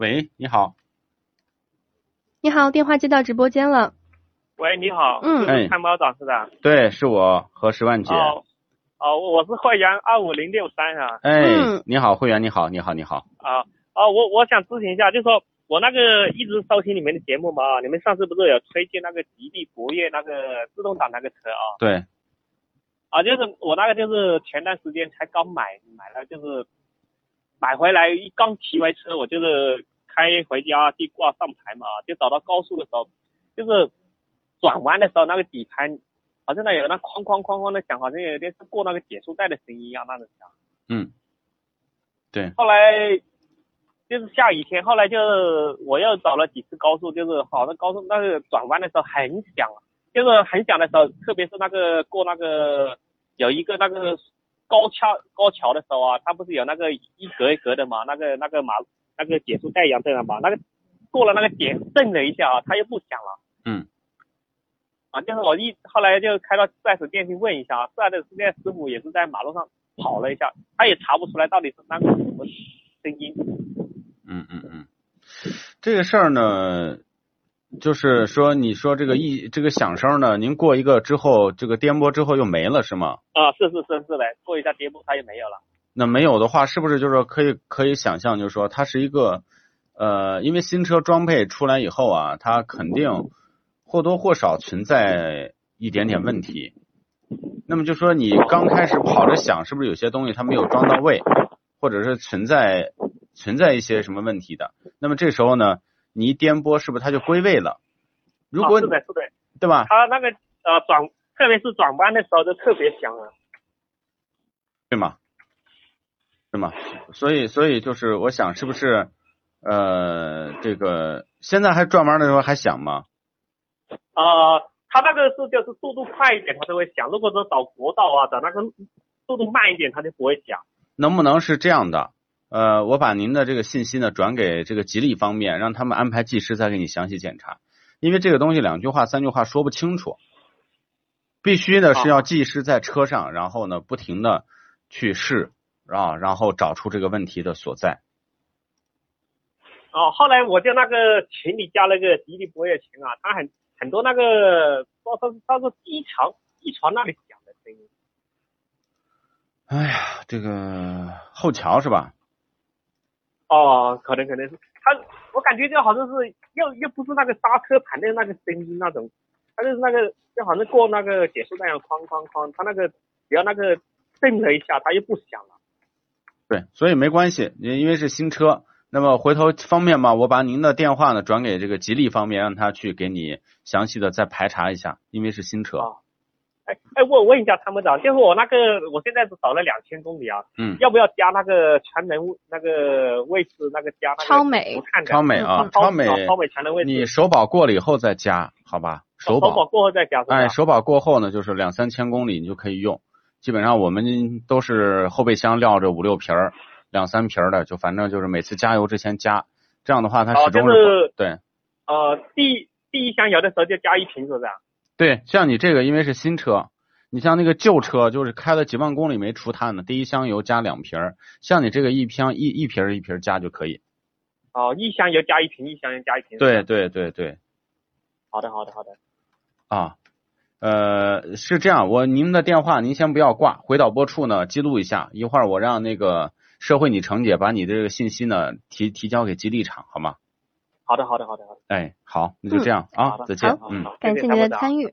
喂，你好，你好，电话接到直播间了。喂，你好，嗯哎是参谋长是吧。对，是我和十万姐。哦，哦，我是会员二五零六三啊。哎嗯，你好，会员，你好，你好，你好。啊啊，我我想咨询一下，就是说我那个一直收听你们的节目嘛，你们上次不是有推荐那个吉利博越那个自动挡那个车啊？对，啊，就是我那个就是前段时间才刚买，买了就是买回来一刚提完车，我就是开回家地挂上牌嘛，就找到高速的时候，就是转弯的时候那个底盘好像那有那哐哐哐哐的响，好像有点是过那个减速带的声音一样那种响。嗯，对，后来就是下雨天，后来就我又找了几次高速，就是好的高速那个转弯的时候很响，就是很响的时候，特别是那个过那个有一个那个高桥高桥的时候啊，它不是有那个一格一格的嘛，那个那个马那个减速带一样这样嘛，那个过了那个点震了一下啊，它又不响了。嗯。啊，就是我一后来就开到四 S 店去问一下，四 S 店师傅也是在马路上跑了一下，他也查不出来到底是那个什么声音。嗯嗯嗯，这个事儿呢，就是说，你说这个一这个响声呢，您过一个之后，这个颠簸之后又没了是吗？啊，是是是是的，过一下颠簸它就没有了。那没有的话，是不是就是说可以可以想象，就是说它是一个呃，因为新车装配出来以后啊，它肯定或多或少存在一点点问题。那么就说你刚开始跑着想，是不是有些东西它没有装到位，或者是存在存在一些什么问题的？那么这时候呢，你一颠簸，是不是它就归位了？如果、啊、是的，是的，对吧？它那个呃转，特别是转弯的时候就特别响啊。对吗？对吗？所以，所以就是我想，是不是呃，这个现在还转弯的时候还响吗？呃，它那个是就是速度快一点，它就会响；如果说找国道啊，找那个速度慢一点，它就不会响。能不能是这样的？呃，我把您的这个信息呢转给这个吉利方面，让他们安排技师再给你详细检查，因为这个东西两句话、三句话说不清楚，必须呢是要技师在车上，然后呢不停的去试啊，然后找出这个问题的所在。哦，后来我在那个群里加了个吉利博越群啊，他很很多那个说它是它是机床机床那里响的声音。哎呀，这个后桥是吧？哦，可能可能是他，我感觉就好像是又又不是那个刹车盘的那个声音那种，他就是那个就好像过那个减速带一样哐哐哐，他那个只要那个震了一下，他又不响了。对，所以没关系，因因为是新车。那么回头方便吗？我把您的电话呢转给这个吉利方面，让他去给你详细的再排查一下，因为是新车。哦哎哎，问问一下参谋长，就是我那个我现在是走了两千公里啊，嗯，要不要加那个全能那个位置那个加那个超美超美啊，超超美，超美全能位置，你首保过了以后再加，好吧？首首保过后再加？哎，首保过后呢，就是两三千公里你就可以用，基本上我们都是后备箱撂着五六瓶儿、两三瓶儿的，就反正就是每次加油之前加，这样的话它始终是对呃，第第一箱油的时候就加一瓶，是不是啊？对，像你这个因为是新车。你像那个旧车，就是开了几万公里没除碳的，第一箱油加两瓶儿，像你这个一箱一一瓶儿一瓶儿加就可以。哦，一箱油加一瓶，一箱油加一瓶。对对对对。好的好的好的。啊，呃，是这样，我您的电话您先不要挂，回导播处呢记录一下，一会儿我让那个社会你程姐把你的这个信息呢提提交给吉利厂，好吗？好的好的好的好的。哎，好，那就这样、嗯、啊，再见，嗯，感谢您的参与。